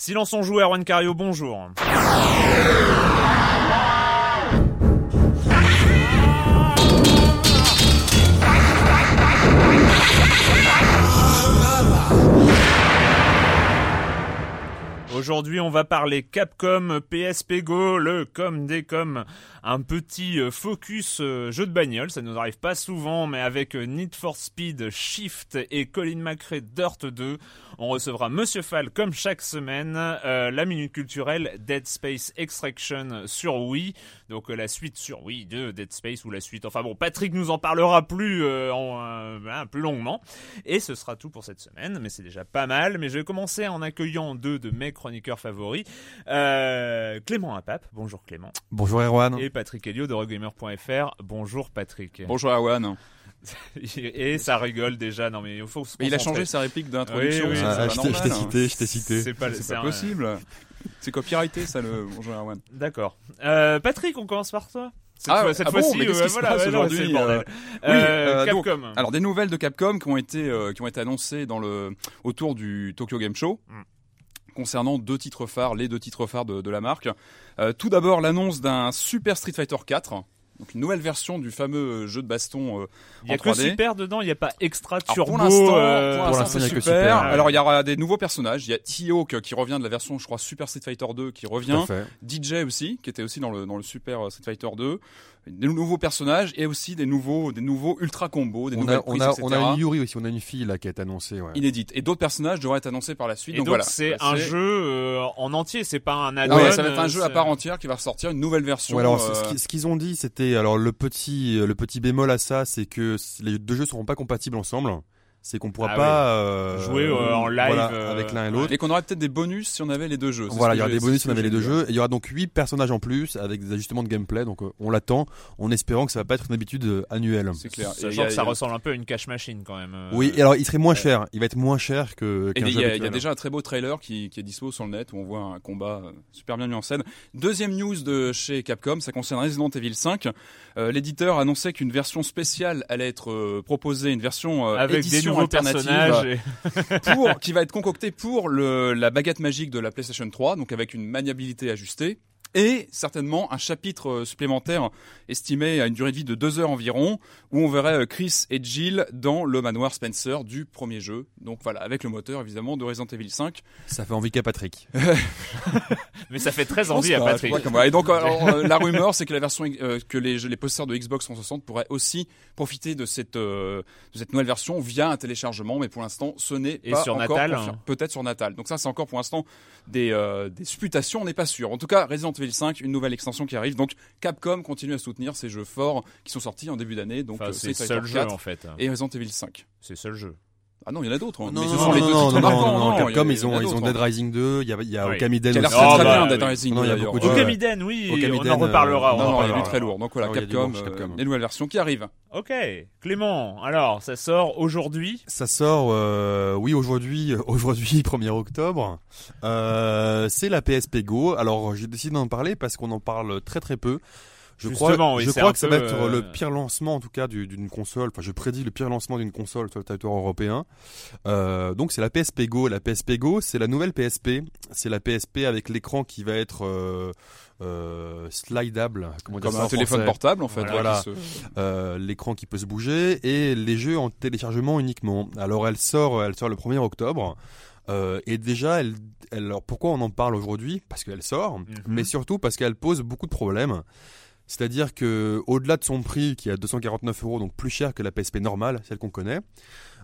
Silence on joue, Erwan Cario, bonjour. Aujourd'hui, on va parler Capcom PSP Go, le com des com, un petit euh, focus euh, jeu de bagnole. Ça nous arrive pas souvent, mais avec euh, Need for Speed, Shift et Colin McRae Dirt 2, on recevra Monsieur Fall comme chaque semaine, euh, la minute culturelle Dead Space Extraction sur Wii, donc euh, la suite sur Wii de Dead Space ou la suite. Enfin bon, Patrick nous en parlera plus euh, en, hein, plus longuement. Et ce sera tout pour cette semaine, mais c'est déjà pas mal. Mais je vais commencer en accueillant deux de mes chroniqueurs favoris, euh, Clément Apap. Bonjour Clément. Bonjour Erwan. Et Patrick Helio de Rogamer.fr. Bonjour Patrick. Bonjour Awan. Et ça rigole déjà. Non mais il faut se Mais il a changé sa réplique d'introduction. Oui, oui, Ah, je t'ai- normal, hein. cité, je t'ai cité. C'est pas, C'est pas un- possible. C'est copyrighté ça le Bonjour Awan. D'accord. Euh, Patrick, on commence par toi. Cette Ah, fois- cette ah bon, fois-ci, euh, voilà, aujourd'hui, euh, Euh, oui, donc, Capcom. Alors des nouvelles de Capcom qui ont été qui ont été annoncées dans le autour du Tokyo Game Show. Mm. Concernant deux titres phares, les deux titres phares de, de la marque. Euh, tout d'abord l'annonce d'un Super Street Fighter 4, donc une nouvelle version du fameux jeu de baston euh, il y a en que 3D. super dedans, il n'y a pas extra Alors, turbo. pour l'instant, euh, pour l'instant, l'instant, c'est il y a que super. super. Alors il y aura des nouveaux personnages. Il y a T-Hawk qui revient de la version, je crois, Super Street Fighter 2 qui revient. DJ aussi, qui était aussi dans le dans le Super Street Fighter 2. Des nouveaux personnages et aussi des nouveaux des nouveaux ultra combos, des On nouvelles a, on, prises, a, etc. on a une Yuri aussi, on a une fille là qui est annoncée. Ouais. inédites. Et d'autres personnages devraient être annoncés par la suite. Et donc, donc, voilà. c'est Bah, un jeu euh, en entier, c'est pas un Ah add-on. ouais, ça va être un jeu euh, à c'est- part entière qui va ressortir une nouvelle version. Ouais, alors, euh, ce qu'ils ont dit, c'était alors le petit, le petit bémol à ça, c'est que les deux jeux seront pas compatibles ensemble. C'est qu'on pourra Ah pas euh, Jouer, euh, en live, voilà, euh, avec l'un et l'autre. Et qu'on aurait peut-être des bonus si on avait les deux jeux. Voilà, il y aura des bonus si on avait les deux jeux. Et il y aura donc huit personnages en plus avec des ajustements de gameplay. Donc euh, on l'attend, en espérant que ça va pas être une habitude euh, annuelle. C'est clair. Sachant a- que ça ressemble un peu à une cash machine quand même. Oui, et alors il serait moins cher. Il va être moins cher que. Et il y, a, il y a habituel. déjà un très beau trailer qui, qui est dispo sur le net où on voit un combat super bien mis en scène. Deuxième news de chez Capcom, ça concerne Resident Evil 5. Euh, L'éditeur annonçait qu'une version spéciale allait être proposée, une version Avec édition alternative pour, qui va être concoctée pour le, la baguette magique de la PlayStation 3, donc avec une maniabilité ajustée. Et certainement un chapitre euh, supplémentaire estimé à une durée de vie de deux heures environ, où on verrait euh, Chris et Jill dans le manoir Spencer du premier jeu. Donc voilà, avec le moteur évidemment de Resident Evil 5. Ça fait envie qu'à Patrick. Mais ça fait très envie à Patrick. Et donc alors, euh, la rumeur, c'est que la version euh, que les, les possesseurs de Xbox 360 pourraient aussi profiter de cette euh, de cette nouvelle version via un téléchargement, mais pour l'instant, ce n'est pas sur encore Natal, hein. Peut-être sur Natal. Donc ça, c'est encore pour l'instant des euh, des supputations, on n'est pas sûr. En tout cas, Resident Evil 5, une nouvelle extension qui arrive. Donc Capcom continue à soutenir ces jeux forts qui sont sortis en début d'année. Donc Enfin, euh, c'est seul jeu 4 en fait. et Resident Evil 5. C'est le seul jeu. Ah non, il y en a d'autres. hein. Non, mais non, ce non, sont les deux non, titres non, marquants. non, non, il y a- Capcom, ils ont, ils ont Dead hein. Rising 2, il y a, il y a Oui. Okamiden Qui a l'air aussi. très Ah, très bah, bien, Dead oui. Rising. Non, il y a d'ailleurs. beaucoup de Ouais. jeux. Okamiden, oui, Okamiden, on en reparlera. euh, en Non, non, il est reparlera. très lourd. Donc voilà, Ah oui, il y a du Capcom, chez euh, les nouvelles versions qui arrivent. Ok, Clément. Alors, ça sort aujourd'hui. Ça sort, euh, oui, aujourd'hui, aujourd'hui, 1er octobre. Euh, c'est la PSP Go. Alors, j'ai décidé d'en parler parce qu'on en parle très très peu. Je Justement, crois, oui, je crois que ça va être euh, le pire lancement, en tout cas, du- d'une console. Enfin, je prédis le pire lancement d'une console sur le territoire européen. Euh, donc, c'est la PSP Go. La PSP Go, c'est la nouvelle PSP. C'est la PSP avec l'écran qui va être euh, euh, slidable. Comment dire Comme un téléphone français portable, en fait. Voilà. ouais, qui se- euh, l'écran qui peut se bouger et les jeux en téléchargement uniquement. Alors elle sort, elle sort le 1er octobre. Euh, et déjà, elle, elle- alors pourquoi on en parle aujourd'hui? Parce qu'elle sort, mais surtout parce qu'elle pose beaucoup de problèmes. C'est-à-dire que au-delà de son prix qui est à 249 euros, donc plus cher que la PSP normale, celle qu'on connaît,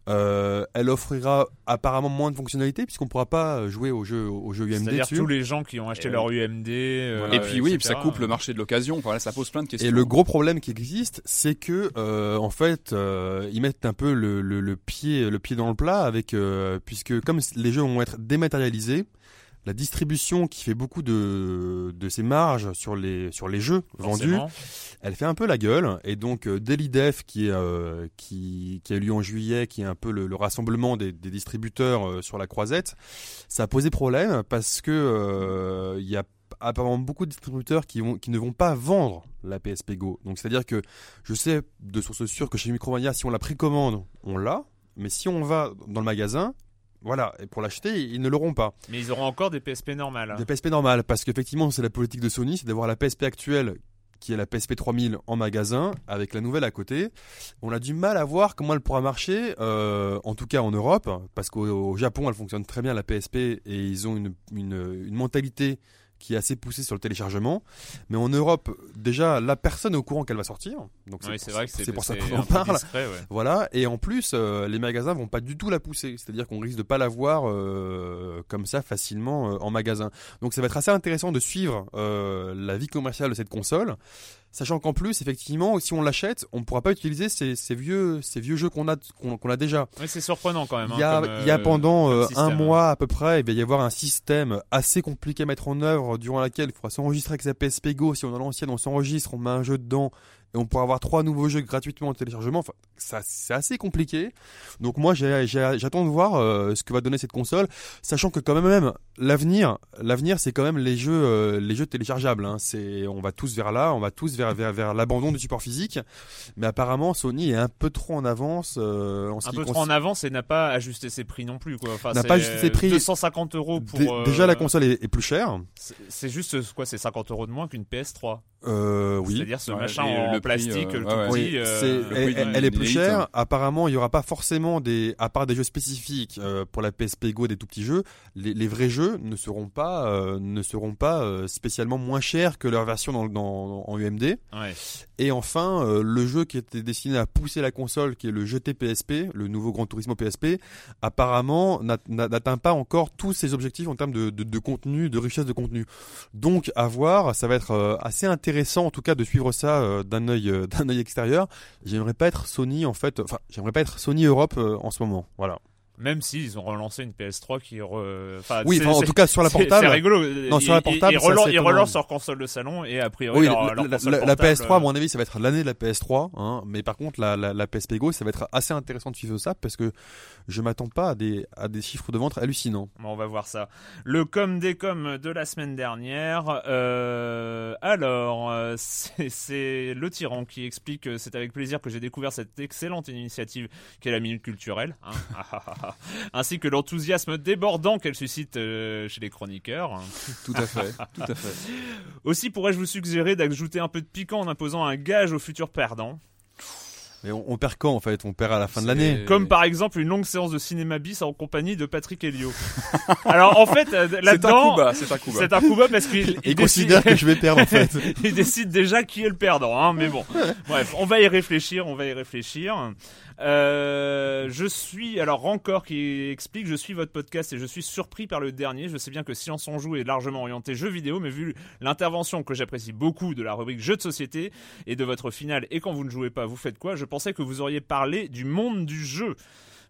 euh, elle offrira apparemment moins de fonctionnalités puisqu'on ne pourra pas jouer aux jeux, aux jeux UMD C'est-à-dire tous les gens qui ont acheté Et leur UMD. euh, Et puis oui, et puis ça coupe le marché de l'occasion. Voilà, ça pose plein de questions. Et le gros problème qui existe, c'est que euh, en fait, euh, ils mettent un peu le, le, le pied le pied dans le plat avec euh, puisque comme les jeux vont être dématérialisés, la distribution qui fait beaucoup de de ses marges sur les sur les jeux vendus, elle fait un peu la gueule. Et donc euh, DailyDef qui est euh, qui qui a eu lieu en juillet, qui est un peu le, le rassemblement des, des distributeurs euh, sur la croisette, ça a posé problème parce que euh, il y a apparemment beaucoup de distributeurs qui vont qui ne vont pas vendre la PSP Go. Donc c'est à dire que je sais de source sûre que chez Micromania, si on la précommande, on l'a, mais si on va dans le magasin voilà, et pour l'acheter, ils ne l'auront pas. Mais ils auront encore des PSP normales. Des PSP normales, parce qu'effectivement, c'est la politique de Sony, c'est d'avoir la PSP actuelle qui est la PSP 3000 en magasin avec la nouvelle à côté. On a du mal à voir comment elle pourra marcher, euh, en tout cas en Europe, parce qu'au au Japon, elle fonctionne très bien la PSP et ils ont une, une, une mentalité qui est assez poussée sur le téléchargement. Mais en Europe, déjà, la personne est au courant qu'elle va sortir. Donc c'est pour- vrai que c'est pour ça qu'on en parle. discret, ouais. Voilà, et en plus, euh, les magasins vont pas du tout la pousser, c'est-à-dire qu'on risque de pas la voir euh, comme ça facilement euh, en magasin. Donc ça va être assez intéressant de suivre la vie commerciale de cette console, sachant qu'en plus, effectivement, si on l'achète, on ne pourra pas utiliser ces, ces vieux, ces vieux jeux qu'on a, qu'on a déjà. Ouais, c'est surprenant quand même. Il y hein, a, il y a euh, pendant euh, un mois à peu près, il va y avoir un système assez compliqué à mettre en œuvre durant laquel il faudra s'enregistrer avec sa PSP Go. Si on a l'ancienne, on s'enregistre, on met un jeu dedans et on pourra avoir trois nouveaux jeux gratuitement en téléchargement. Enfin, ça, c'est assez compliqué. Donc moi, j'ai- j'ai- j'attends de voir euh, ce que va donner cette console, sachant que quand même, même l'avenir, l'avenir, c'est quand même les jeux, euh, les jeux téléchargeables. Hein. C'est, on va tous vers là, on va tous vers vers, vers l'abandon du support physique. Mais apparemment, Sony est un peu trop en avance euh, en ce Un qui peu trop en avance et n'a pas ajusté ses prix non plus. Quoi. Enfin, N'a c'est pas ajusté ses prix. 250 euros pour. Euh, Déjà, la console est, est plus chère. c'est- C'est juste quoi C'est 50 euros de moins qu'une PS3. Euh, oui. C'est-à-dire ce Ouais, machin en le plastique, euh, le tout ouais. petit. Oui, euh, le elle, prix elle- du- elle est plus chère. Apparemment, il y aura pas forcément des, à part des jeux spécifiques euh, pour la PSP Go, des tout petits jeux, les, les vrais jeux ne seront pas, euh, ne seront pas euh, spécialement moins chers que leur version dans, dans- en UMD. ouais. Et enfin, euh, le jeu qui était destiné à pousser la console, qui est le GT PSP, le nouveau Gran Turismo PSP, apparemment n'a- n'a- n'atteint pas encore tous ses objectifs en termes de, de- de contenu, de richesse de contenu. Donc, à voir, ça va être euh, assez intéressant en tout cas de suivre ça euh, d'un œil euh, d'un œil extérieur. J'aimerais pas être Sony en fait, enfin, j'aimerais pas être Sony Europe euh, en ce moment. Voilà. Même s'ils ont relancé une PS3 qui. Re... Enfin, Oui, en tout cas sur la c'est- C'est portable. rigolo. Non, sur la portable, Ils, relancent, ils relancent leur console de salon et a priori Oui, leur, la, leur la- console la- la portable, PS3, à euh, mon avis, ça va être l'année de la PS3. Hein, mais par contre, la, la, PSP Go, ça va être assez intéressant de suivre ça parce que je m'attends pas à des, à des chiffres de vente hallucinants. Bon, on va voir ça. Le com des com de la semaine dernière. Euh, alors, euh, c'est le tyran qui explique que c'est avec plaisir que j'ai découvert cette excellente initiative qu'est la minute culturelle, hein, ah, ah, ah. ainsi que l'enthousiasme débordant qu'elle suscite euh, chez les chroniqueurs. Tout à fait, tout à fait. Aussi, pourrais-je vous suggérer d'ajouter un peu de piquant en imposant un gage aux futurs perdants Mais on, on perd quand en fait? On perd à la fin de l'année. Comme par exemple une longue séance de cinéma bis en compagnie de Patrick Helio. Alors en fait, euh, C'est un là-dedans, c'est un coup bas. c'est un coup bas parce qu'il il considère décide- que je vais perdre en fait. il décide déjà qui est le perdant, hein, mais bon. Bref, on va y réfléchir, on va y réfléchir. Euh, je suis, alors Rancor qui explique, je suis votre podcast et je suis surpris par le dernier. Je sais bien que Silence on joue est largement orienté jeux vidéo, mais vu l'intervention que j'apprécie beaucoup de la rubrique jeux de société et de votre finale et quand vous ne jouez pas, vous faites quoi? Je pensais que vous auriez parlé du monde du jeu.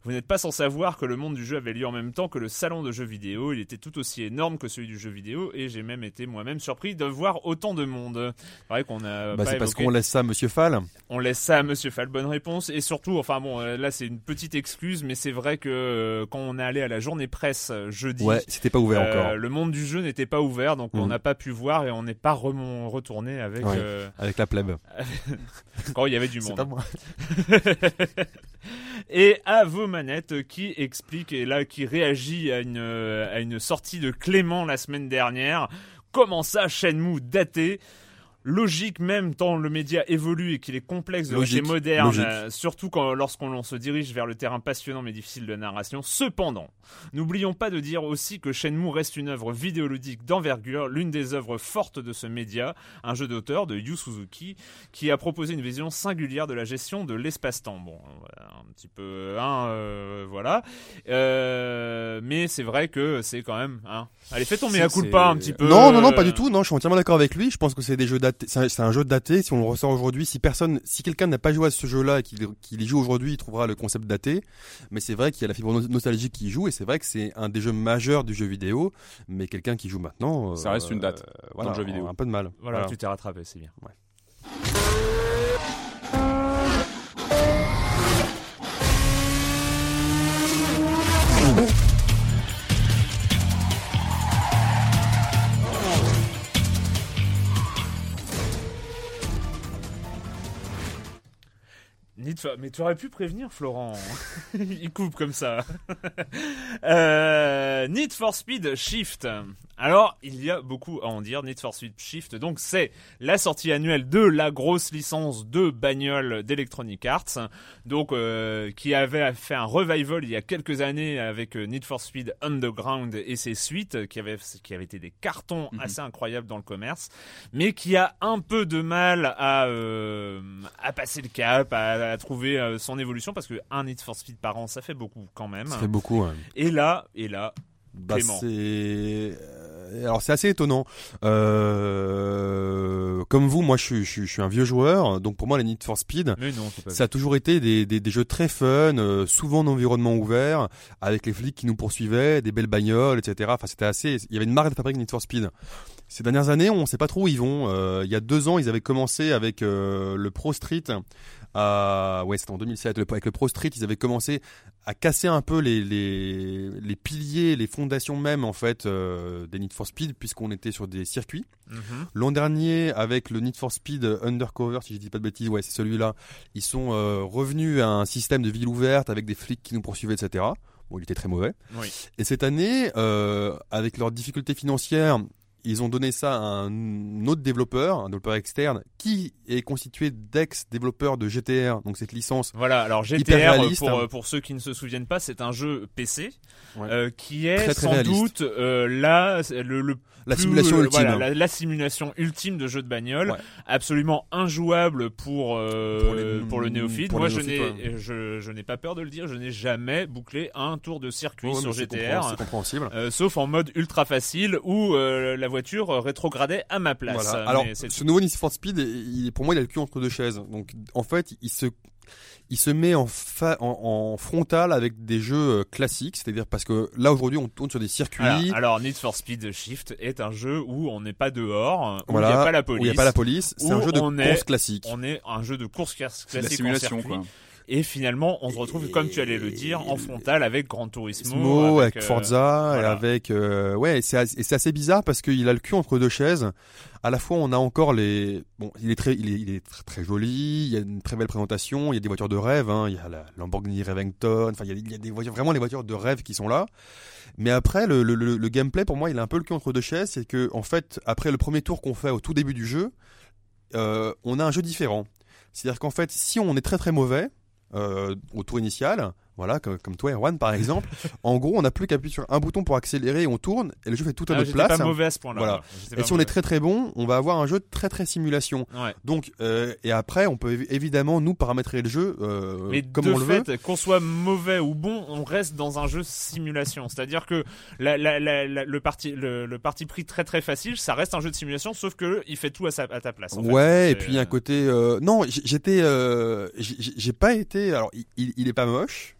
Vous n'êtes pas sans savoir que le monde du jeu avait lieu en même temps que le salon de jeux vidéo. Il était tout aussi énorme que celui du jeu vidéo et j'ai même été moi-même surpris de voir autant de monde. C'est vrai qu'on a. Bah, c'est parce qu'on laisse ça à Monsieur Fall. On laisse ça à Monsieur Fall. Bonne réponse. Et surtout, enfin bon, euh, là c'est une petite excuse, mais c'est vrai que euh, quand on est allé à la journée presse euh, jeudi. Ouais, c'était pas ouvert euh, encore. le monde du jeu n'était pas ouvert, donc on Mhm. n'a pas pu voir et on n'est pas remon- retourné avec Ouais. euh, Avec la plèbe. quand il y avait du C'est monde. pas moi. et à vos manettes qui explique et là qui réagit à une euh, à une sortie de Clément la semaine dernière. Comment ça, Shenmue daté? Logique même tant le média évolue et qu'il est complexe de rester moderne, euh, surtout quand lorsqu'on se dirige vers le terrain passionnant mais difficile de narration. Cependant, n'oublions pas de dire aussi que Shenmue reste une œuvre vidéoludique d'envergure, l'une des œuvres fortes de ce média, un jeu d'auteur de Yu Suzuki qui a proposé une vision singulière de la gestion de l'espace-temps. Bon, voilà, un petit peu, hein, euh, voilà. Euh, mais c'est vrai que c'est quand même, hein. Allez, fais ton mea culpa un petit peu. Non, non, non, euh, pas du tout. Non, je suis entièrement d'accord avec lui. Je pense que c'est des jeux C'est un, c'est un jeu daté. Si on le ressort aujourd'hui, si personne, si quelqu'un n'a pas joué à ce jeu-là et qu'il qu'il y joue aujourd'hui, il trouvera le concept daté. Mais c'est vrai qu'il y a la fibre no- nostalgique qui y joue et c'est vrai que c'est un des jeux majeurs du jeu vidéo. Mais quelqu'un qui joue maintenant, euh, Ça reste une date voilà, dans le jeu vidéo. Un peu de mal. Voilà, tu t'es rattrapé, c'est bien. Mais tu aurais pu prévenir Florent. Il coupe comme ça. euh, Need for Speed Shift. Alors, il y a beaucoup à en dire. Need for Speed Shift, donc c'est la sortie annuelle de la grosse licence de bagnole d'Electronic Arts, donc euh, qui avait fait un revival il y a quelques années avec euh, Need for Speed Underground et ses suites, qui avaient qui été des cartons Mhm. assez incroyables dans le commerce, mais qui a un peu de mal à euh, à passer le cap, à, à trouver euh, son évolution parce que un Need for Speed par an, ça fait beaucoup quand même. Ça fait beaucoup. ouais. Et là, et là, Bah, c'est euh, alors c'est assez étonnant. Euh, Comme vous, moi je suis, je, suis, je suis un vieux joueur, donc pour moi les Need for Speed, non, ça a toujours été des, des, des jeux très fun, euh, souvent en environnement ouvert, avec les flics qui nous poursuivaient, des belles bagnoles, etc. Enfin c'était assez. Il y avait une marque de fabrique Need for Speed. Ces dernières années, on ne sait pas trop où ils vont. Euh, il y a deux ans, ils avaient commencé avec le Pro Street. À... Ouais, c'était en 2007. Le- avec le Pro Street, ils avaient commencé à casser un peu les, les, les piliers, les fondations même en fait euh, des Need for Speed, puisqu'on était sur des circuits. Mhm. L'an dernier, avec le Need for Speed Undercover, si je dis pas de bêtises, ouais, c'est celui-là. Ils sont euh, revenus à un système de ville ouverte avec des flics qui nous poursuivaient, etc. Bon, il était très mauvais. Oui. Et cette année, euh, avec leurs difficultés financières, ils ont donné ça à un autre développeur, un développeur externe, qui est constitué d'ex-développeurs de GTR, donc cette licence. Voilà, alors GTR, pour, euh, pour ceux qui ne se souviennent pas, c'est un jeu PC Ouais. euh, qui est Très, très sans réaliste. doute euh, là le, le La plus- simulation le- ultime. voilà, la, la simulation ultime de jeu de bagnole, Ouais. absolument injouable pour euh, Pour les- pour le néophyte. pour Moi, je n'ai je, je pas peur de le dire, je n'ai jamais bouclé un tour de circuit sur GTR. sauf en mode ultra facile où la voiture rétrogradait à ma place. Voilà. Alors, ce nouveau Need for Speed, il, pour moi, il a le cul entre deux chaises. Donc, en fait, il se, il se met en, fa- en, en frontal avec des jeux euh, classiques. C'est-à-dire parce que là, aujourd'hui, on tourne sur des circuits. Voilà. Alors, Need for Speed Shift est un jeu où on n'est pas dehors, où voilà, il n'y a pas la où police. il n'y a pas la police. C'est où un jeu de est- course classique. On est un jeu de course classique en simulation, circuit. quoi. Et finalement, on se retrouve, comme tu allais le dire, en frontal avec Gran Turismo. Smo, avec, euh, Forza, et voilà. avec euh, ouais, et c'est as- et c'est assez bizarre parce qu'il a le cul entre deux chaises. À la fois, on a encore les bon, il est très, il est, il est très, très joli. Il y a une très belle présentation. Il y a des voitures de rêve. Hein. Il y a la Lamborghini Revington. Enfin, il y a, il y a des voitures vraiment les voitures de rêve qui sont là. Mais après, le, le, le, le gameplay pour moi, il a un peu le cul entre deux chaises. C'est que en fait, après le premier tour qu'on fait au tout début du jeu, euh, on a un jeu différent. C'est-à-dire qu'en fait, si on est très très mauvais au tour initial, voilà, comme, comme toi, Erwan, par exemple, en gros, on n'a plus qu'à appuyer sur un bouton pour accélérer et on tourne et le jeu fait tout à Ah, notre place. pas mauvais à ce point-là. Voilà. Et si on est très très bon, on va avoir un jeu très très simulation. Ouais. Donc, euh, et après, on peut évi- évidemment nous paramétrer le jeu euh, Mais comme de on le veut. fait, qu'on soit mauvais ou bon, on reste dans un jeu simulation. C'est-à-dire que la, la, la, la- le, parti, le, le parti pris très très facile, ça reste un jeu de simulation, sauf que il fait tout à, sa, à ta place. en fait. Ouais, et puis un côté. euh, Non, j- j'étais, j'ai pas été. Alors, il- il, il est pas moche.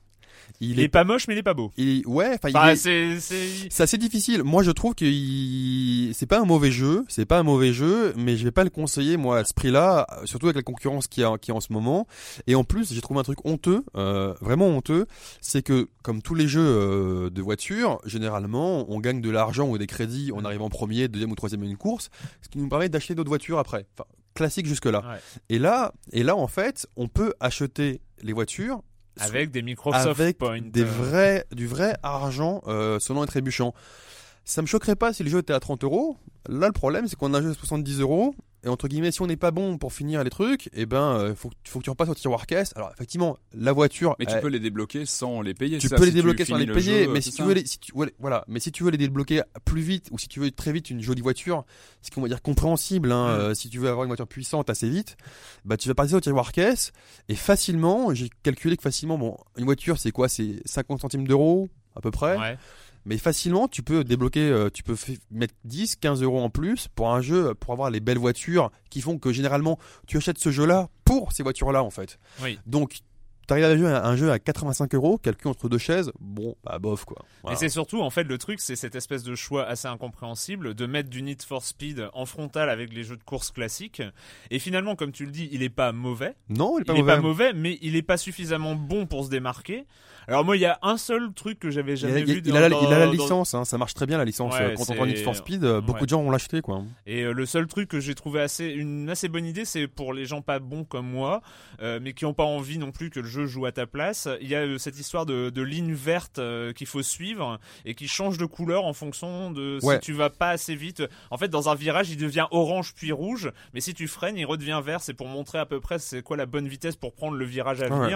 Il, est, pas moche, mais il est pas beau. il- ouais, enfin, Bah, c'est, c'est... assez difficile. Moi, je trouve que il- c'est pas un mauvais jeu, c'est pas un mauvais jeu, mais je vais pas le conseiller moi à ce prix-là, surtout avec la concurrence qui a qui en ce moment. Et en plus, j'ai trouvé un truc honteux, euh, vraiment honteux, c'est que comme tous les jeux euh, de voiture, généralement, on gagne de l'argent ou des crédits en arrivant premier, deuxième ou troisième à une course, ce qui nous permet d'acheter d'autres voitures après. Enfin, classique jusque là. Ouais. Et là, et là, en fait, on peut acheter les voitures Avec des Microsoft avec des vrais, du vrai argent euh, sonnant et trébuchant. Ça me choquerait pas si le jeu était à 30 euros. Là, le problème, c'est qu'on a un jeu à 70 euros. Et entre guillemets, si on n'est pas bon pour finir les trucs, eh ben, euh, faut, que- faut que tu repasses au tiroir caisse. Alors, effectivement, la voiture. Mais tu peux les débloquer sans les payer. tu ça, peux les si débloquer sans les le payer, jeu, mais si tu ça. veux les, si tu, voilà, mais si tu veux les débloquer plus vite ou si tu veux très vite une jolie voiture, ce qu'on va dire compréhensible, hein, euh, si tu veux avoir une voiture puissante assez vite, bah tu vas passer au tiroir caisse et facilement, j'ai calculé que facilement, bon, une voiture c'est quoi, c'est 50 centimes d'euros à peu près, Ouais. Mais facilement tu peux débloquer, euh, tu peux mettre 10, 15 euros en plus pour un jeu, pour avoir les belles voitures qui font que généralement tu achètes ce jeu-là pour ces voitures-là en fait. Oui. Donc T'arrives à un jeu, un jeu à 85 euros, calculé entre deux chaises, bon, bah bof quoi. Voilà. Et c'est surtout, en fait, le truc, c'est cette espèce de choix assez incompréhensible de mettre du Need for Speed en frontal avec les jeux de course classiques. Et finalement, comme tu le dis, il est pas mauvais. Non, il est pas il est mauvais. pas mauvais, mais il est pas suffisamment bon pour se démarquer. Alors moi, il y a un seul truc que j'avais Il jamais il a- vu. il dans- a la, il a la dans- licence, hein, ça marche très bien la licence. Ouais, Euh, Quand on prend Need for Speed, euh, beaucoup ouais. de gens vont l'acheter quoi. Et euh, le seul truc que j'ai trouvé assez une assez bonne idée, c'est pour les gens pas bons comme moi, euh, mais qui ont pas envie non plus que le jeu joue à ta place. Il y a euh, cette histoire de, de ligne verte euh, qu'il faut suivre et qui change de couleur en fonction de Ouais. si tu vas pas assez vite. En fait, dans un virage, il devient orange puis rouge, mais si tu freines, il redevient vert. C'est pour montrer à peu près c'est quoi la bonne vitesse pour prendre le virage à Ouais.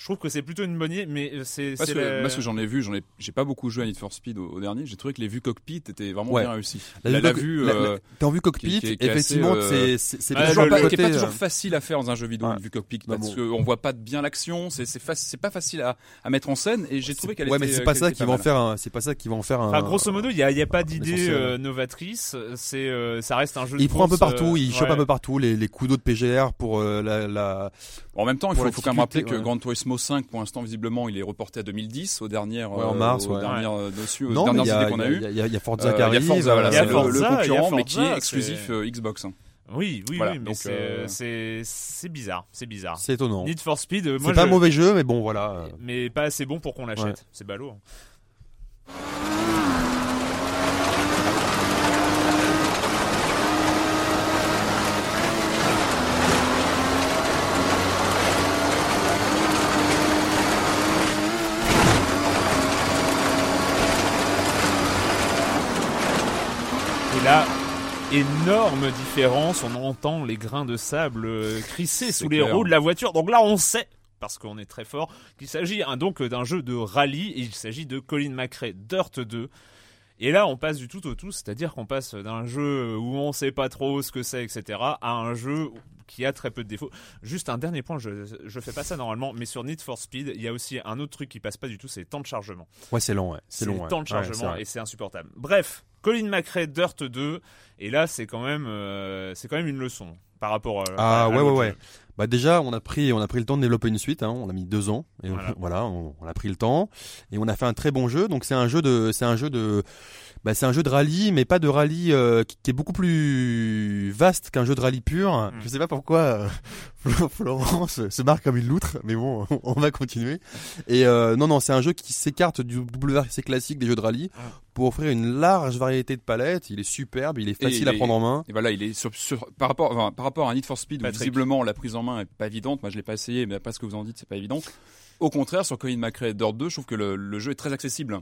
Je trouve que c'est plutôt une bonne idée, mais euh, c'est Parce la- Moi, ce que j'en ai vu, j'en ai, j'ai pas beaucoup joué à Need for Speed au, au dernier. J'ai trouvé que les vues cockpit étaient vraiment Ouais. bien réussies. La La, vue la vue, la- euh, T'es en vue cockpit, qui qui effectivement, euh, c'est toujours le- le pas- pas toujours euh, facile à faire dans un jeu vidéo, Ouais. une vue cockpit, Bah parce bon. qu'on voit pas bien l'action, c'est c'est fac- c'est pas facile à, à mettre en scène, et j'ai trouvé qu'elle Ouais, était. mais c'est pas ça qui va en faire un. C'est pas ça qui va en faire un. Grosso modo, il y a, il y a pas d'idée euh, novatrice. C'est, euh, ça reste un jeu. de Il prend un peu partout, euh, il chope un peu partout les, coups d'eau de PGR pour euh, la. En même temps, il faut, quand même rappeler que difficulté, ouais. Gran Turismo 5, pour l'instant, visiblement, il est reporté à 2010, aux dernières, Ouais, en euh, mars, aux ouais. dernières euh, dessus, aux Non, mais dernières idées qu'on a eues. il y y a Forza Euh, qui il y a arrive. Forza, voilà, c'est le, Forza, le concurrent, mais qui Forza, est exclusif c'est- Xbox. hein. Oui, oui, Voilà, oui, mais donc, c'est, euh, c'est, c'est bizarre, c'est bizarre. C'est étonnant. Need for Speed, moi C'est pas je- un mauvais jeu, mais bon, voilà. euh, mais pas assez bon pour qu'on l'achète. Ouais. C'est ballot. Et là, énorme différence. On entend les grains de sable euh, crisser sous les roues de la voiture. Donc là, on sait. Parce qu'on est très fort, qu'il s'agit hein, donc d'un jeu de rallye et il s'agit de Colin McRae Dirt 2. Et là, on passe du tout au tout, c'est-à-dire qu'on passe d'un jeu où on sait pas trop ce que c'est, etc., à un jeu qui a très peu de défauts. Juste un dernier point, je, je fais pas ça normalement, mais sur Need for Speed, il y a aussi un autre truc qui passe pas du tout, c'est le temps de chargement. Ouais, c'est long, ouais. C'est long. le ouais. temps de Ouais, chargement vrai. et c'est insupportable. Bref, Colin McRae Dirt 2, et là, c'est quand même, euh, c'est quand même une leçon par rapport euh, à. Ah à ouais ouais l'autre ouais. Bah déjà on a pris on a pris le temps de développer une suite. Hein. On a mis deux ans et on- voilà, on, on a pris le temps et on a fait un très bon jeu. Donc c'est un jeu de c'est un jeu de bah, c'est un jeu de rallye mais pas de rallye euh, qui, qui est beaucoup plus vaste qu'un jeu de rallye pur. Mm. Je sais pas pourquoi euh, Flo- Florence se marque comme une loutre mais bon on va continuer. Et euh, non non c'est un jeu qui s'écarte du WRC classique des jeux de rallye Mm. pour offrir une large variété de palettes. Il est superbe, il est facile il à prendre en main. Et voilà, il est sur, sur- par rapport, enfin, par rapport à Need for Speed, où visiblement la prise en main est pas évidente. Moi, je l'ai pas essayé, mais après ce que vous en dites, c'est pas évident. Au contraire, sur Colin McRae Dirt 2, je trouve que le, le jeu est très accessible.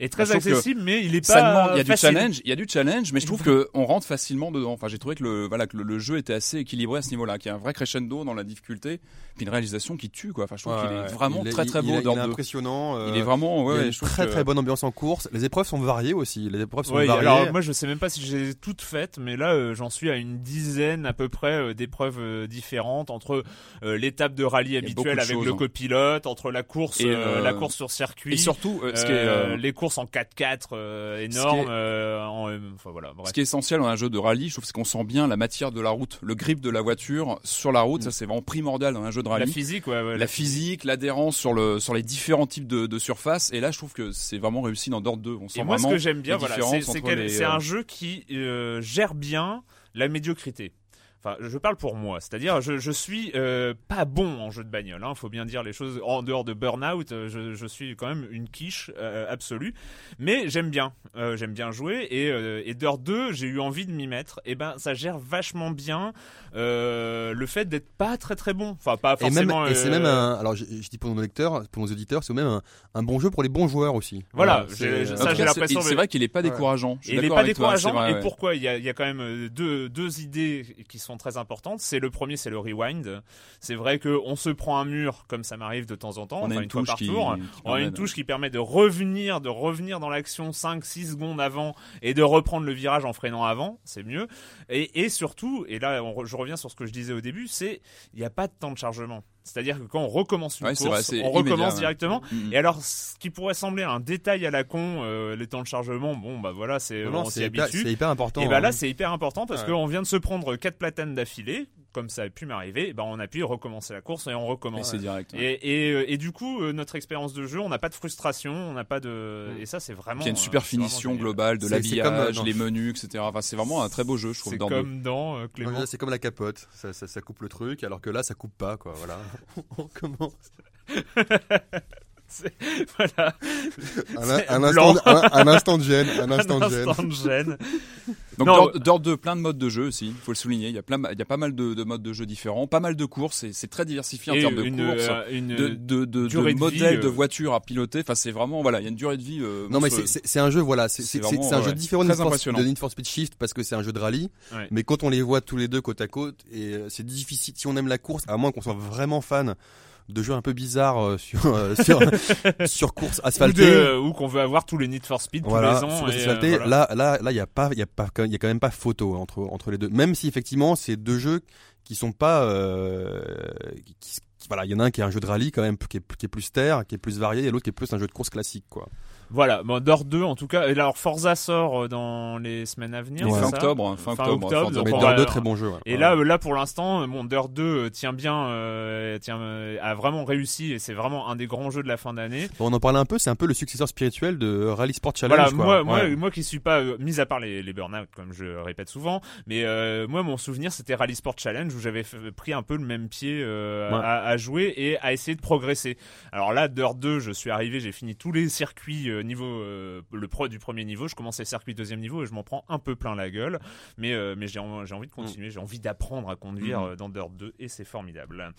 Et très accessible, mais il est Ça pas. demande, il y a du challenge, il y a du challenge, mais je trouve que on rentre facilement dedans. Enfin, j'ai trouvé que le, voilà, que le, le jeu était assez équilibré à ce niveau-là, qu'il y a un vrai crescendo dans la difficulté, puis une réalisation qui tue, quoi. Enfin, je trouve qu'il Ouais, est vraiment il est- très très il beau est- Il est impressionnant. Il euh, est vraiment, ouais, il y a ouais, une je trouve très que- très bonne ambiance en course. Les épreuves sont variées aussi. Les épreuves sont Ouais, variées. alors moi je sais même pas si j'ai toutes faites, mais là euh, j'en suis à une dizaine à peu près euh, d'épreuves euh, différentes entre euh, l'étape de rallye habituelle avec choses, le hein. copilote, entre la course, Et, euh, euh, la course sur circuit, Et surtout, euh, ce qui est, les course en 4x4 euh, énorme. Ce qui est- euh, en, euh, enfin voilà. Bref. Ce qui est essentiel dans un jeu de rallye, je trouve, c'est qu'on sent bien la matière de la route, le grip de la voiture sur la route. Ça, c'est vraiment primordial dans un jeu de La rallye. physique, ouais, ouais. la physique, l'adhérence sur le sur les différents types de, de surfaces. Et là, je trouve que c'est vraiment réussi dans Dirt 2. On sent Et moi, ce que j'aime bien, la voilà, c'est un jeu qui gère bien la médiocrité. Enfin, je parle pour moi, c'est-à-dire je, je suis euh, pas bon en jeu de bagnole. Hein, faut bien dire les choses. En dehors de Burnout, euh, je, je suis quand même une quiche euh, absolue. Mais j'aime bien, euh, j'aime bien jouer. Et, euh, et Dirt 2, j'ai eu envie de m'y mettre. Et ben, ça gère vachement bien euh, le fait d'être pas très très bon. Enfin, pas Et même, forcément. et c'est même un, alors je, je dis pour nos lecteurs, pour nos auditeurs, c'est même un, un bon jeu pour les bons joueurs aussi. Voilà, euh, ça, j'ai c'est- l'impression C'est de- vrai qu'il est pas décourageant. Je suis Et il n'est d'accord pas avec toi, décourageant. vrai, et ouais. pourquoi? Il y, a, il y a quand même deux, deux idées qui sont très importantes. C'est le premier, c'est le rewind. C'est vrai que on se prend un mur, comme ça m'arrive de temps en temps, On a une touche par qui- tour. qui On a une permet de- touche qui permet de revenir, de revenir dans l'action 5-6 secondes avant et de reprendre le virage en freinant avant. C'est mieux. Et, et surtout, et là on je reviens sur ce que je disais au début, c'est il n'y a pas de temps de chargement. C'est-à-dire que quand on recommence une Ouais, c'est vrai, course, on immédiat, recommence ouais. directement. Mhm. Et alors, ce qui pourrait sembler un détail à la con, euh, les temps de chargement, bon bah voilà, c'est on s'y habitue. c'est hyper important. Et bah hein. là, c'est hyper important parce Ouais. qu'on vient de se prendre quatre platanes d'affilée, comme ça a pu m'arriver. Bah, on appuie, recommencer la course et on Et recommence. c'est direct. ouais. Et, et, euh, et du coup, euh, notre expérience de jeu, on n'a pas de frustration, on n'a pas de. Mm. Et ça, c'est vraiment. Il y a une euh, super finition globale de l'habillage, les menus, etc. Enfin, c'est vraiment un très beau jeu, je trouve. C'est comme dans euh, Clément. C'est comme la capote, ça, ça, ça coupe le truc, alors que là, ça coupe pas, quoi. Voilà. on commence. voilà. Un, instant, un, un instant de gêne, un instant Un de gêne. instant de gêne. Donc Non, Dirt, Dirt 2, plein de modes de jeu aussi, il faut le souligner. Il y a plein, il y a pas mal de, de modes de jeu différents, pas mal de courses. et C'est très diversifié en Et termes de une, courses, euh, une, de, de, de, durée de de vie, modèles euh, de voitures à piloter. Enfin, c'est vraiment voilà, il y a une durée de vie. euh, Non mais c'est- monstrueuse. c'est c'est un jeu voilà c'est C'est c'est- c'est- vraiment, c'est un jeu ouais, différent de Need, for, impressionnant. de Need for Speed Shift parce que c'est un jeu de rallye Ouais. mais quand on les voit tous les deux côte à côte et euh, c'est difficile si on aime la course à moins qu'on soit vraiment fan de jeux un peu bizarres euh, sur euh, sur sur course ou, asphaltée de- ou qu'on veut avoir tous les Need for Speed voilà tous les ans. et, euh, voilà. là là là il y a pas il y a pas il y a quand même pas photo entre entre les deux même si effectivement c'est deux jeux qui sont pas euh, qui- qui- voilà, il y en a un qui est un jeu de rallye quand même, qui est, qui est plus terre, qui est plus varié, et l'autre qui est plus un jeu de course classique, quoi. Voilà, bon, Dirt 2 en tout cas. Et alors Forza sort euh, dans les semaines à venir. C'est fin ça octobre, hein, fin Fin octobre, octobre, Forza donc Mais Horizon. va- Dirt 2, très bon jeu. ouais. Et Ouais. là, euh, là pour l'instant, mon Dirt 2 euh, tient bien, euh, tient, euh, a vraiment réussi et c'est vraiment un des grands jeux de la fin d'année. Bon, on en parlait un peu, c'est un peu le successeur spirituel de Rally Sport Challenge. Voilà, quoi. moi, moi, Ouais. moi qui suis pas, euh, mis à part les, les burn-out comme je répète souvent, mais euh, moi mon souvenir c'était Rally Sport Challenge où j'avais pris un peu le même pied euh, Ouais. à, à jouer et à essayer de progresser. Alors là, Dirt 2, je suis arrivé, j'ai fini tous les circuits euh, niveau euh, le pro du premier niveau, je commençais circuit deuxième niveau et je m'en prends un peu plein la gueule, mais euh, mais j'ai en- j'ai envie de continuer, j'ai envie d'apprendre à conduire Mhm. euh, dans Dirt 2 et c'est formidable.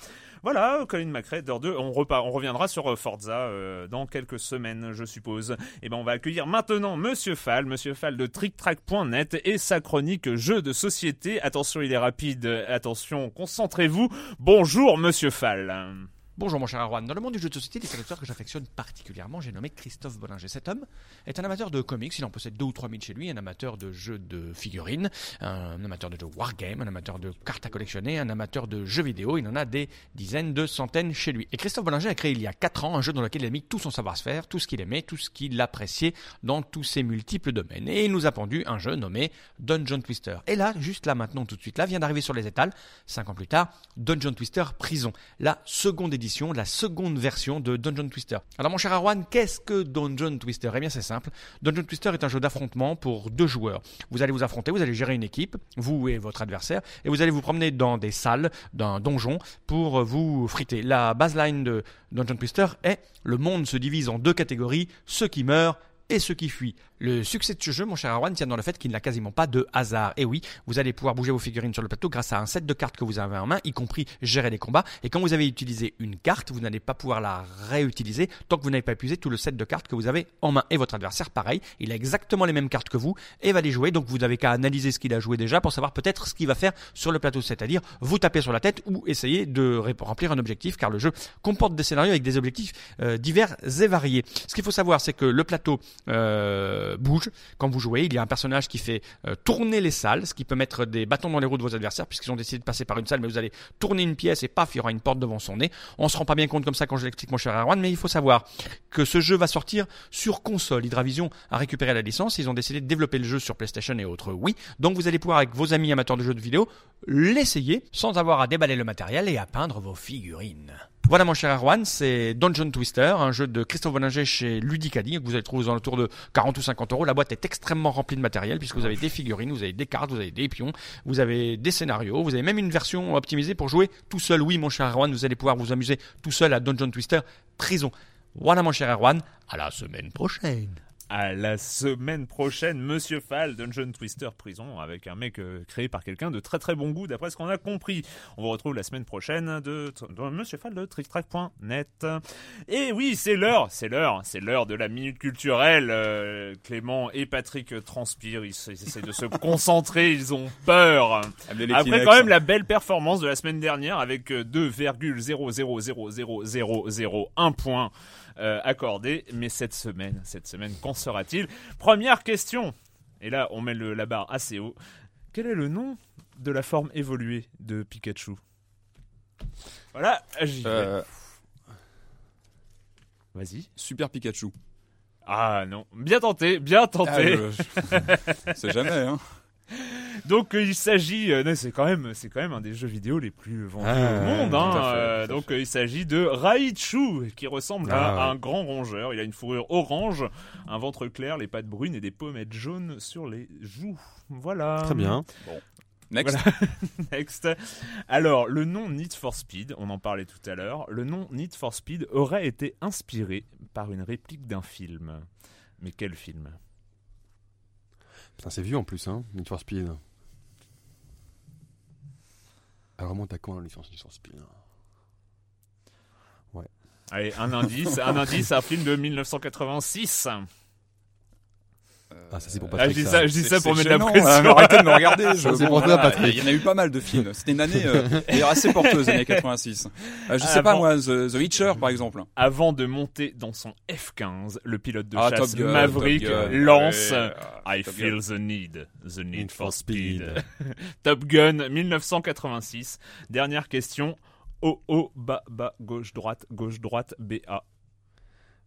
Voilà, Colin McRae, Dirt 2, on repart, on reviendra sur Forza dans quelques semaines, je suppose. Et ben on va accueillir maintenant Monsieur Fall, Monsieur Fall de TrickTrack.net et sa chronique jeux de société. Attention, il est rapide. Attention, concentrez-vous. Bonjour Monsieur Fall. Bonjour mon cher Arwan. Dans le monde du jeu de société, des créateurs que j'affectionne particulièrement, j'ai nommé Christophe Bollinger. Cet homme est un amateur de comics, il en possède deux ou trois mille chez lui, un amateur de jeux de figurines, un amateur de jeux wargame, un amateur de cartes à collectionner, un amateur de jeux vidéo, il en a des dizaines de centaines chez lui. Et Christophe Bollinger a créé il y a 4 ans un jeu dans lequel il a mis tout son savoir-faire, tout ce qu'il aimait, tout ce qu'il appréciait dans tous ses multiples domaines. Et il nous a pendu un jeu nommé Dungeon Twister. Et là, juste là maintenant, tout de suite, là, vient d'arriver sur les étals, 5 ans plus tard, Dungeon Twister Prison, la seconde édition, la seconde version de Dungeon Twister. Alors mon cher Arwan, qu'est-ce que Dungeon Twister? Eh bien c'est simple. Dungeon Twister est un jeu d'affrontement pour deux joueurs. Vous allez vous affronter, vous allez gérer une équipe, vous et votre adversaire, et vous allez vous promener dans des salles d'un donjon pour vous friter. La baseline de Dungeon Twister est le monde se divise en deux catégories, ceux qui meurent et ceux qui fuient. Le succès de ce jeu, mon cher Arwan, tient dans le fait qu'il n'a quasiment pas de hasard. Et oui, vous allez pouvoir bouger vos figurines sur le plateau grâce à un set de cartes que vous avez en main, y compris gérer les combats. Et quand vous avez utilisé une carte, vous n'allez pas pouvoir la réutiliser tant que vous n'avez pas épuisé tout le set de cartes que vous avez en main. Et votre adversaire, pareil, il a exactement les mêmes cartes que vous et va les jouer. Donc vous n'avez qu'à analyser ce qu'il a joué déjà pour savoir peut-être ce qu'il va faire sur le plateau, c'est-à-dire vous taper sur la tête ou essayer de remplir un objectif, car le jeu comporte des scénarios avec des objectifs euh, divers et variés. Ce qu'il faut savoir, c'est que le plateau euh, bouge quand vous jouez. Il y a un personnage qui fait euh, tourner les salles, ce qui peut mettre des bâtons dans les roues de vos adversaires, puisqu'ils ont décidé de passer par une salle, mais vous allez tourner une pièce et paf, il y aura une porte devant son nez. On se rend pas bien compte comme ça quand je l'explique, mon cher Erwan, mais il faut savoir que ce jeu va sortir sur console. Hydravision a récupéré la licence, ils ont décidé de développer le jeu sur PlayStation et autres, oui. Donc vous allez pouvoir avec vos amis amateurs de jeux de vidéo l'essayer sans avoir à déballer le matériel et à peindre vos figurines. Voilà mon cher Erwan, c'est Dungeon Twister, un jeu de Christophe Bollinger chez Ludicali, que vous allez trouver aux alentours de 40 ou 50 euros. La boîte est extrêmement remplie de matériel, puisque vous avez des figurines, vous avez des cartes, vous avez des pions, vous avez des scénarios, vous avez même une version optimisée pour jouer tout seul. Oui mon cher Erwan, vous allez pouvoir vous amuser tout seul à Dungeon Twister Prison. Voilà mon cher Erwan, à la semaine prochaine. À la semaine prochaine, Monsieur Fall, Dungeon Twister Prison, avec un mec euh, créé par quelqu'un de très très bon goût, d'après ce qu'on a compris. On vous retrouve la semaine prochaine de, de Monsieur Fall de TrickTrack.net. Et oui, c'est l'heure, c'est l'heure, c'est l'heure de la minute culturelle. Euh, Clément et Patrick transpirent, ils, ils essaient de se concentrer, ils ont peur. Après quand même la belle performance de la semaine dernière avec euh, 2,0000001 points euh, accordés. Mais cette semaine, cette semaine, qu'en sera-t-il? Première question. Et là, on met le, la barre assez haut. Quel est le nom de la forme évoluée de Pikachu? Voilà, j'y vais. Euh, Vas-y. Super Pikachu. Ah non, bien tenté, bien tenté. Ah, je- C'est jamais, hein. Donc euh, il s'agit, euh, c'est quand même, c'est quand même un des jeux vidéo les plus vendus Ah, au monde. tout hein, fait, euh, donc il s'agit de Raichu, qui ressemble Ah, à ouais. un grand rongeur. Il a une fourrure orange, un ventre clair, les pattes brunes et des pommettes jaunes sur les joues. Voilà. Très bien. Next. Voilà. Next. Alors, le nom Need for Speed, on en parlait tout à l'heure, le nom Need for Speed aurait été inspiré par une réplique d'un film. Mais quel film? Putain, c'est vieux en plus, hein, Need for Speed. Elle remonte à quand la licence Need for Speed Allez, un indice, un indice, un film de 1986. Ah, ça c'est pour Ah, je Patrick. dis ça. ça, je dis ça pour mettre la pression. hein, arrêtez de me regarder. Je, C'est bon, pour toi, voilà, Patrick. Il y en a eu pas mal de films. C'était une année euh, d'ailleurs assez porteuse, l'année 86. Euh, je sais Avant- pas moi, The, The Witcher par exemple. Avant de monter dans son F-15, le pilote de Ah, chasse Maverick lance ouais, I feel Gun. the need, the need Need for speed. speed. Top Gun 1986. Dernière question. Oh oh bas bas gauche droite gauche droite BA.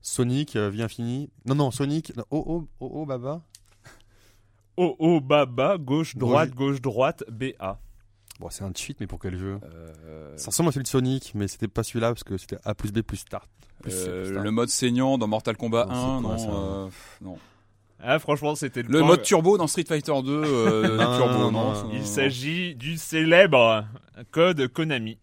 Sonic, euh, vie infinie. Non, non, Sonic. non, Oh, oh, oh, oh, Baba. Oh oh bas gauche droite gauche droite BA. Bon, c'est un cheat, mais pour quel jeu Euh, Ça ressemble à celui de Sonic, mais c'était pas celui-là parce que c'était A plus B plus start. Plus C euh, plus start. le mode saignant dans Mortal Kombat Non, c'est 1, quoi, non, ça euh, pff, non. Ah franchement c'était le, Le mode turbo dans Street Fighter 2, euh, Non, turbo, non, non. non, ça- Il s'agit du célèbre code Konami.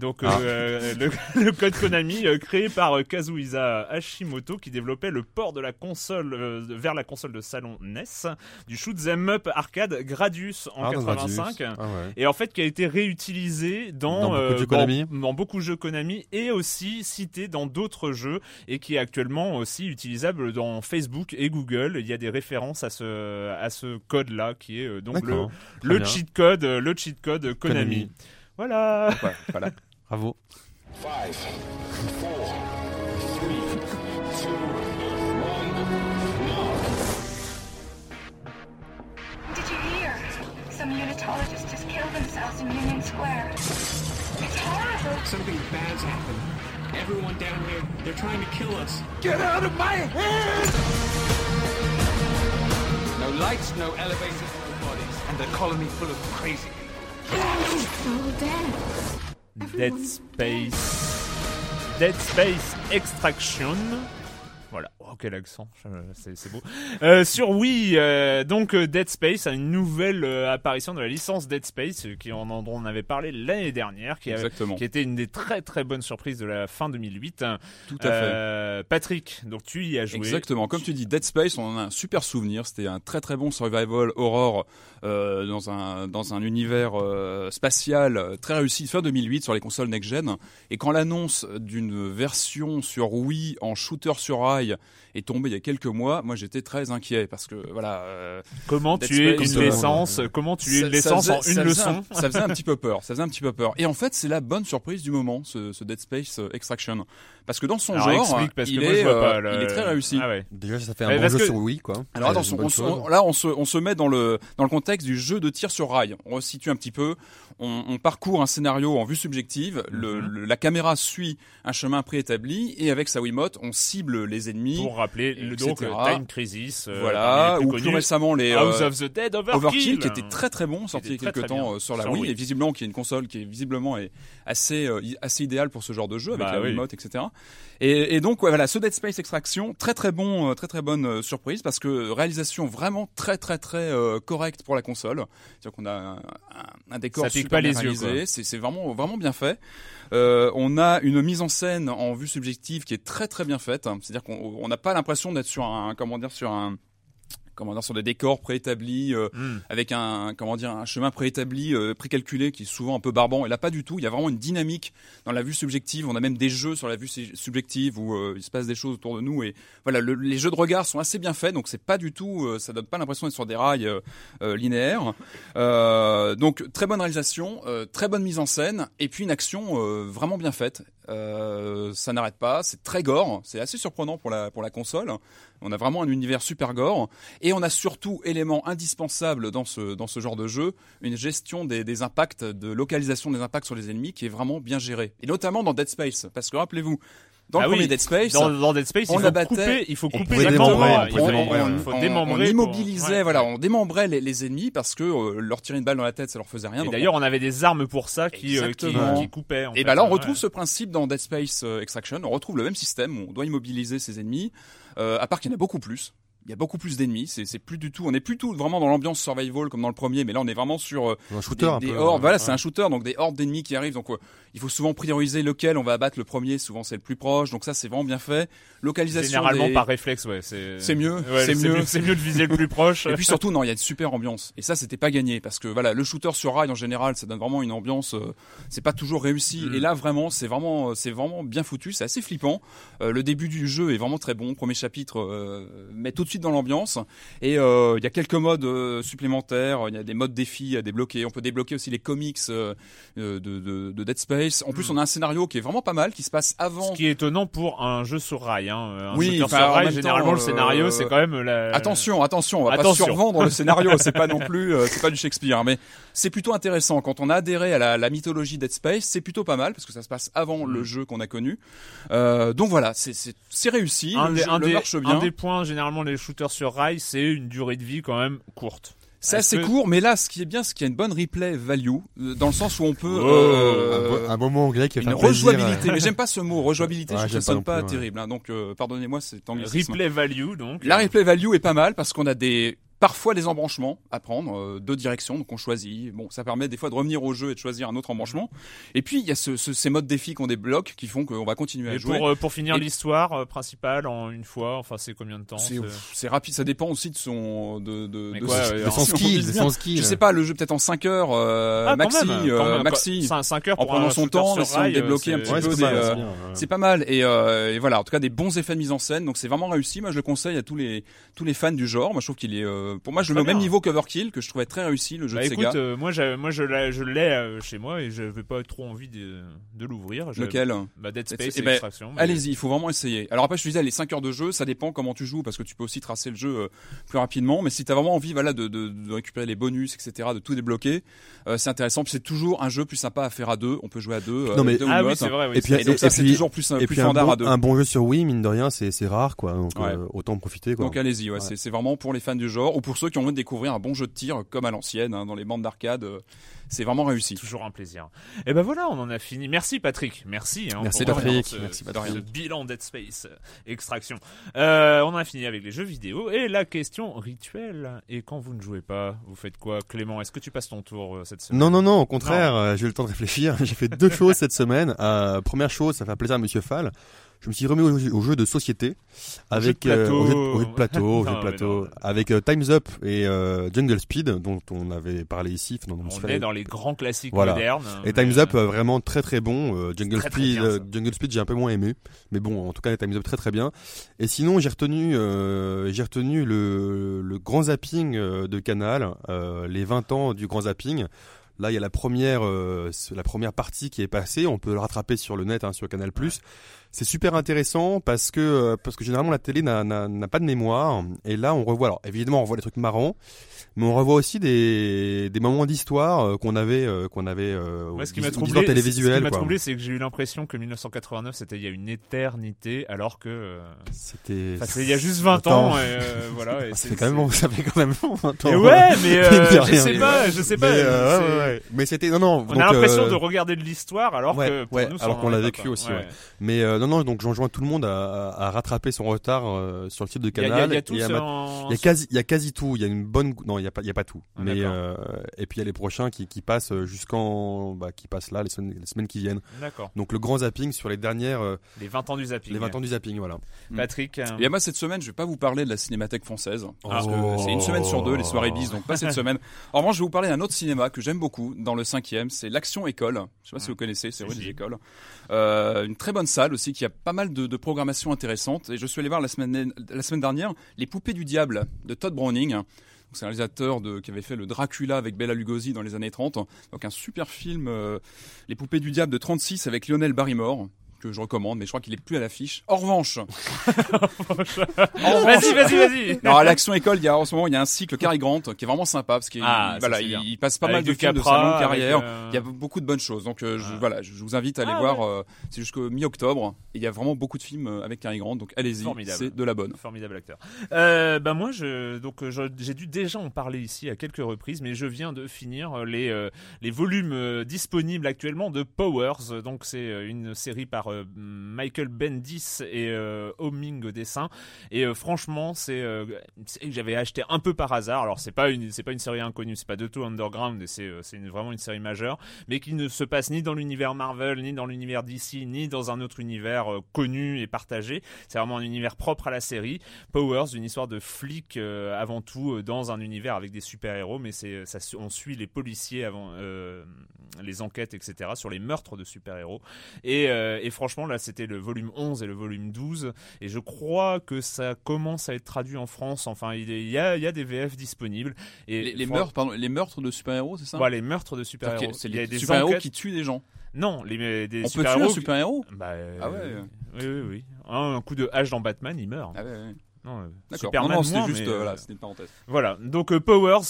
Donc Ah. euh, le, le code Konami euh, créé par euh, Kazuhisa Hashimoto qui développait le port de la console euh, vers la console de salon NES du shoot 'em up arcade Gradius en Ah, dans 85 Gradius. Ah ouais. et en fait qui a été réutilisé dans, Dans beaucoup de euh, jeux dans- Konami. dans beaucoup de jeux Konami et aussi cité dans d'autres jeux et qui est actuellement aussi utilisable dans Facebook et Google. Il y a des références à ce à ce code là qui est euh, donc le le cheat code, euh, le cheat code Konami. Konami. Voilà. Ouais, voilà. Bravo. Five, four, three, two, one, now. Did you hear? Some unitologists just killed themselves in Union Square. It's horrible. Something bad's happened. Everyone down here, they're trying to kill us. Get out of my head! No lights, no elevators, no bodies, and a colony full of crazy people. All Dead Space. Dead Space Extraction. Oh, quel accent. C'est beau. Euh, sur Wii, euh, donc euh, Dead Space a une nouvelle apparition de la licence Dead Space, qui en, dont on avait parlé l'année dernière, qui, avait- Exactement. qui était une des très très bonnes surprises de la fin 2008. Tout à fait. Patrick, donc tu y as joué. Exactement. Comme tu dis, Dead Space, on en a un super souvenir. C'était un très très bon survival horror dans un dans un univers spatial très réussi fin 2008 sur les consoles next gen. Et quand l'annonce d'une version sur Wii en shooter sur rail est tombé il y a quelques mois, moi j'étais très inquiet parce que voilà. euh, Comment tuer Space, une euh, licence Comment tuer ça- une faisait- en une ça leçon un- Ça faisait un petit peu peur. Ça faisait un petit peu peur. Et en fait, c'est la bonne surprise du moment, ce, ce Dead Space euh, Extraction, parce que dans son Alors, genre, explique, parce que il moi, est, je vois euh, pas le- il est très réussi. Ah ouais. Déjà, ça fait un bon jeu que- sur Wii, quoi. Alors attention, on se- on- là on se, on se met dans le, dans le contexte du jeu de tir sur rail. On resitue un petit peu, on, on parcourt un scénario en vue subjective, le, Mhm. le- la caméra suit un chemin préétabli et avec sa Wiimote on cible les ennemis. Pour rappeler le donc Time Crisis. euh, voilà, ou plus connus. récemment les House euh, of the Dead Overkill, Overkill, qui était très très bon, sorti il y a quelques temps euh, sur la Wii, Wii. et visiblement qui est une console qui est visiblement est assez euh, assez idéale pour ce genre de jeu avec Bah la oui. Wiimote, etc. Et, et donc ouais, voilà, ce Dead Space Extraction, très très bon, euh, très très bonne euh, surprise parce que réalisation vraiment très très très correcte pour la console. C'est-à-dire qu'on a un, un- un décor Ça pique super pas les réalisé, c'est vraiment vraiment bien fait. On a une mise en scène en vue subjective qui est très très bien faite. C'est-à-dire qu'on on n'a pas l'impression d'être sur un comment dire sur un comment dire sur des décors préétablis euh, Hmm. avec un comment dire un chemin préétabli euh, précalculé qui est souvent un peu barbant. Et là pas du tout. Il y a vraiment une dynamique dans la vue subjective. On a même des jeux sur la vue su- subjective où euh, il se passe des choses autour de nous. Et voilà le- les jeux de regard sont assez bien faits. Donc c'est pas du tout ça donne pas l'impression d'être sur des rails linéaires. Donc très bonne réalisation très bonne mise en scène. Et puis une action vraiment bien faite Euh, ça n'arrête pas c'est très gore c'est assez surprenant pour la pour la console. On a vraiment un univers super gore. Et on a surtout élément indispensable dans ce dans ce genre de jeu une gestion des, des impacts de localisation des impacts sur les ennemis qui est vraiment bien gérée. Et notamment dans Dead Space parce que rappelez-vous dans Ah le oui, premier Dead Space Dans, dans Dead Space, on il faut abattait- couper, il faut couper les membres. Il faut, démembrer, faut on- démembrer. on pour- immobilisait, ouais, voilà, on démembrait les, les ennemis parce que euh, leur tirer une balle dans la tête, ça leur faisait rien. Et d'ailleurs, on avait des armes pour ça qui, euh, qui, Exactement. qui coupaient. en Et fait. bah là, on Ouais. retrouve ce principe dans Dead Space euh, Extraction. On retrouve le même système. où On doit immobiliser ses ennemis. Euh, à part qu'il y en a beaucoup plus. Il y a beaucoup plus d'ennemis. C'est, c'est plus du tout. On n'est plus tout vraiment dans l'ambiance survival comme dans le premier, mais là, on est vraiment sur euh, Un shooter, des, un des peu, hordes. ouais. Voilà, Ouais. c'est un shooter, donc des hordes d'ennemis qui arrivent. Donc, euh, il faut souvent prioriser lequel on va abattre le premier. Souvent, c'est le plus proche. Donc ça, c'est vraiment bien fait. Localisation. Généralement des- par réflexe, ouais. C'est C'est mieux, Ouais, c'est mieux. C'est mieux de viser le plus proche. Et puis surtout, non, il y a une super ambiance. Et ça, c'était pas gagné parce que voilà, le shooter sur rail en général, ça donne vraiment une ambiance. euh, c'est pas toujours réussi. Mm. Et là, vraiment, c'est vraiment, c'est vraiment bien foutu. C'est assez flippant. Euh, le début du jeu est vraiment très bon. Premier chapitre euh, met tout de suite dans l'ambiance. Et euh, il y a quelques modes euh, supplémentaires. Il y a des modes défis à débloquer. On peut débloquer aussi les comics euh, de, de, de Dead Space. En plus, Mm. on a un scénario qui est vraiment pas mal, qui se passe avant. Ce qui est étonnant pour un jeu sur rail. Hein. Un Oui, sur rail, généralement, le scénario, c'est quand même la... Attention, attention, on va Attention. pas survendre le scénario, c'est pas non plus, c'est pas du Shakespeare, mais c'est plutôt intéressant quand on a adhéré à la, la mythologie Dead Space, c'est plutôt pas mal parce que ça se passe avant le jeu qu'on a connu. Euh, donc voilà, c'est réussi, un le, des, jeu- un le des- marche un bien. des points, généralement, les shooters sur rail, c'est une durée de vie quand même courte. C'est assez que- court, mais là, ce qui est bien, c'est qu'il y a une bonne replay value euh, dans le sens où on peut Un, euh, un bon mot anglais qui va une plaisir. rejouabilité. Mais j'aime pas ce mot rejouabilité, Ouais, je trouve ça pas non pas plus, ouais. terrible. hein, donc euh, pardonnez-moi, c'est anglicisme. Replay value, donc. La replay value est pas mal parce qu'on a des parfois des embranchements à prendre, euh, deux directions, donc on choisit. Bon, ça permet des fois de revenir au jeu et de choisir un autre embranchement. Et puis il y a ce, ce- ces modes défis qu'on débloque qui font qu'on va continuer à Et jouer. pour, euh, pour finir Et- l'histoire euh, principale en une fois, enfin, c'est combien de temps C'est rapide, ça dépend aussi de son de de, de quoi, son- De son skill, bien. son skill. Je sais pas, le jeu peut-être en 5 heures euh, Ah, quand maxi, même, quand même, maxi. quoi. 5 heures En prenant son temps, essayant de débloquer un c'est- petit Ouais, peu c'est des, pas mal, euh, c'est bien, ouais. C'est pas mal et, euh, et voilà en tout cas des bons effets de mise en scène donc c'est vraiment réussi moi je le conseille à tous les tous les fans du genre moi je trouve qu'il est euh, pour moi je le mets au même niveau qu'Overkill que je trouvais très réussi le jeu Bah de écoute, Sega euh, moi, moi je l'ai, je l'ai euh, chez moi et je n'avais pas trop envie de, de l'ouvrir. Lequel? Bah, Dead Space eh et ben, Extraction. mais- Allez-y, il faut vraiment essayer. Alors après, je te disais, les 5 heures de jeu, ça dépend comment tu joues, parce que tu peux aussi tracer le jeu euh, plus rapidement. Mais si tu as vraiment envie voilà, de, de, de récupérer les bonus, etc., de tout débloquer, euh, c'est intéressant. Puis c'est toujours un jeu plus sympa à faire à deux. On peut jouer à deux. Non, mais- deux Ah ou oui, autre. c'est vrai. Oui, Et puis, Et donc Et- ça, c'est toujours plus, Et plus puis un bon, à deux. un bon jeu sur Wii, mine de rien, c'est c'est rare, quoi. Donc Ouais. euh, autant en profiter, quoi. Donc allez-y, ouais, Ouais. c'est- c'est vraiment pour les fans du genre ou pour ceux qui ont envie de découvrir un bon jeu de tir comme à l'ancienne, hein, dans les bandes d'arcade. euh, c'est vraiment réussi. Toujours un plaisir. Et ben voilà, on en a fini. Merci Patrick. Merci. Hein, Merci, pour Patrick. ce, Merci, ce Patrick. bilan Dead Space euh, Extraction. Euh, on en a fini avec les jeux vidéo et la question rituelle. Et quand vous ne jouez pas, vous faites quoi, Clément? Est-ce que tu passes ton tour euh, cette semaine? Non, non, non, au contraire, euh, j'ai eu le temps de réfléchir. J'ai fait deux choses cette semaine. Euh, première chose, ça fait plaisir à Monsieur Fall. Je me suis remis au, jeu- de société avec jeu de plateau. euh, au jeu de- plateau, Non, de plateau, non. avec euh, Times Up et euh, Jungle Speed dont on avait parlé ici. dont on On est dans les grands classiques Voilà. modernes. Et mais, Times Up euh, euh, vraiment très très bon. Jungle très, très Speed, bien. Jungle Speed j'ai un peu moins aimé, mais bon en tout cas Times Up très très bien. Et sinon j'ai retenu euh, j'ai retenu le, le grand zapping de Canal, euh, les 20 ans du grand zapping. Là il y a la première euh, la première partie qui est passée. On peut le rattraper sur le net hein, sur Canal C'est super intéressant parce que euh, parce que généralement la télé n'a- pas de mémoire et là on revoit alors évidemment on revoit des trucs marrants mais on revoit aussi des, des moments d'histoire euh, qu'on avait euh, qu'on avait Moi, ce qui m'a ou troublé, d'histoire ce qui troublé, c'est que j'ai eu l'impression que 1989, c'était il y a une éternité, alors que euh, C'était il y a juste 20 Attends. ans. Et, euh, voilà. Et ça fait quand même ça fait quand même 20 ans. Et ouais, mais euh, je sais pas, ouais. je sais pas. Mais, ouais, ouais, ouais. C'était non non. On donc, a l'impression de regarder de l'histoire, alors ouais, que pour ouais, nous, alors qu'on l'a vécu aussi, ouais. Mais non non donc j'enjoins tout le monde à, rattraper son retard euh, sur le site de Il y a- Canal. il y a, y en- y quasi, il y a quasi tout. Il y a une bonne, non, il y a pas, il y a pas tout. Ah, mais euh, et puis il y a les prochains qui, qui passent jusqu'en, bah, qui passent là les semaines, les semaines qui viennent. D'accord. Donc le grand zapping sur les dernières, euh, Les 20 ans du zapping. les 20 ans du zapping, voilà. Patrick. euh, Et moi cette semaine, je vais pas vous parler de la Cinémathèque française parce Oh. que c'est une semaine sur deux les soirées bis, donc pas cette semaine. En revanche, je vais vous parler d'un autre cinéma que j'aime beaucoup dans le cinquième, c'est l'Action École. Je sais pas si vous connaissez, c'est rue des Écoles. Euh, une très bonne salle aussi qui a pas mal de, de programmation. Et je suis allé voir la semaine dernière les Poupées du diable de Todd Browning. C'est un réalisateur qui avait fait le Dracula avec Bella Lugosi dans les années 30. Donc un super film, euh, Les Poupées du Diable de 36 avec Lionel Barrymore que je recommande, mais je crois qu'il est plus à l'affiche. En revanche, Vas-y, vas-y, vas-y. non, à l'Action École, il y a en ce moment il y a un cycle Cary Grant qui est vraiment sympa parce qu'il Ah, voilà, il, il passe pas Avec mal de films de sa longue carrière. euh, Il y a beaucoup de bonnes choses. Donc euh, je, Ah. voilà, je, vous invite à aller Ah, voir. euh, c'est jusqu'au mi-octobre. Et il y a vraiment beaucoup de films euh, avec Cary Grant. Donc allez-y, c'est de la bonne. Formidable acteur. Bah moi, je, donc j'ai dû déjà en parler ici à quelques reprises, mais je viens de finir les les volumes disponibles actuellement de Powers. Donc c'est une série par euh, Michael Bendis et euh, Homing au dessin. Et euh, franchement, c'est que j'avais acheté un peu par hasard. Alors c'est pas une c'est pas une série inconnue, c'est pas de tout underground, c'est c'est vraiment une série majeure, mais qui ne se passe ni dans l'univers Marvel, ni dans l'univers DC, ni dans un autre univers connu et partagé. C'est vraiment un univers propre à la série. Powers, une histoire de flic avant tout dans un univers avec des super héros, mais c'est on suit les policiers avant les enquêtes etc sur les meurtres de super héros. Et, et franchement là c'était le volume 11 et le volume 12 et je crois que ça commence à être traduit en France. Enfin il y a il y a des VF disponibles et Les, meurtres, pardon, les meurtres de super-héros, c'est ça? Ouais, les meurtres de super héros. C'est-à-dire que C'est Il y a les des super-héros qui tuent des gens. Non, les des On peut super tuer un héros. super-héros? Bah, euh, Ah ouais. Oui oui oui. Un, un coup de hache dans Batman, il meurt. Ah ouais, ouais. Non, euh, Superman non, non, juste, euh, voilà, euh, c'était une parenthèse. Voilà, donc Powers,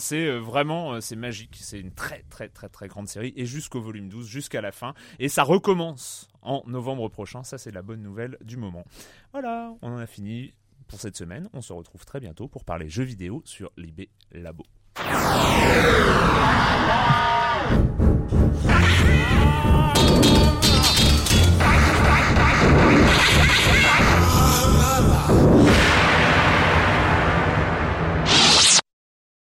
c'est vraiment, c'est magique, c'est une très très très très grande série, et jusqu'au volume 12, jusqu'à la fin, et ça recommence en novembre prochain, ça c'est la bonne nouvelle du moment. Voilà, on en a fini pour cette semaine, on se retrouve très bientôt pour parler jeux vidéo sur l'IB Labo. 啊。